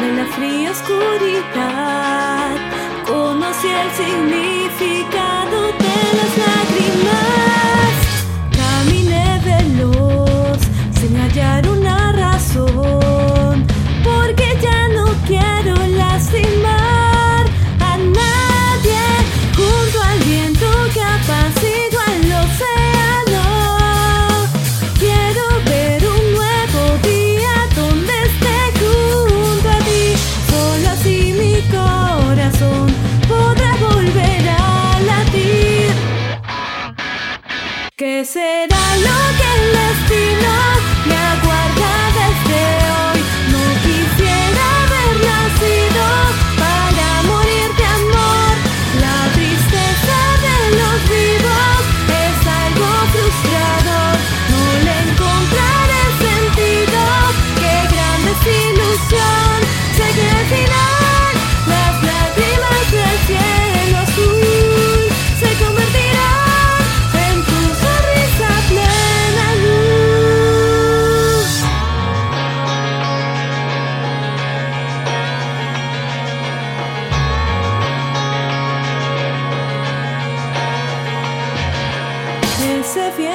de la fría oscuridad. Conocí el significado de las será lo que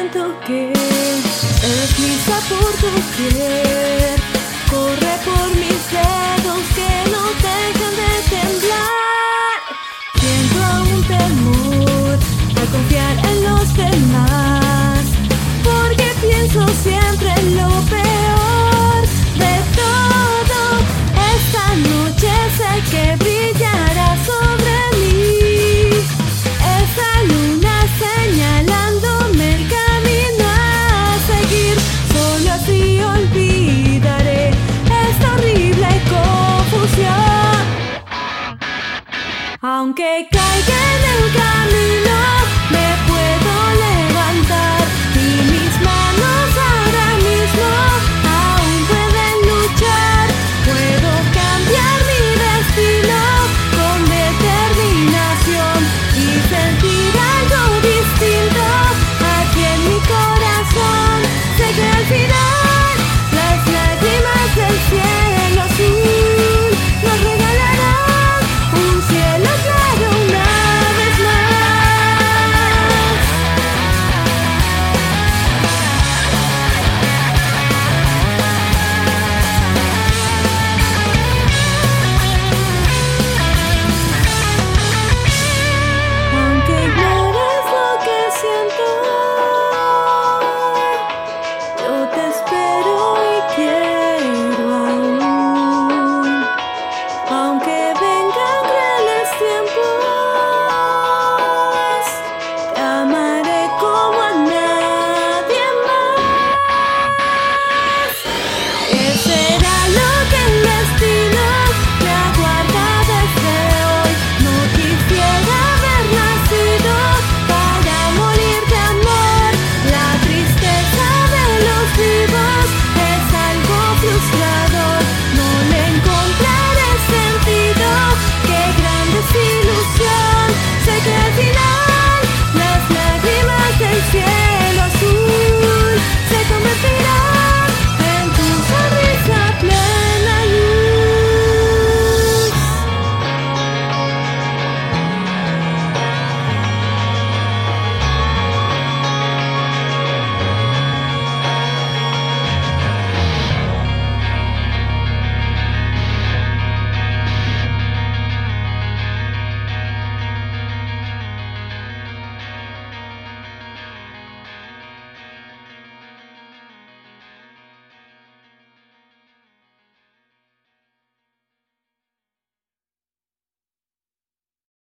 Ese viento que desliza por doquier corre por mis dedos que no dejan de temblar. Siento un temor al confiar en los demás, porque pienso siempre en lo peor de todo. Esta noche sé que 함께 갈게 눈 감는 너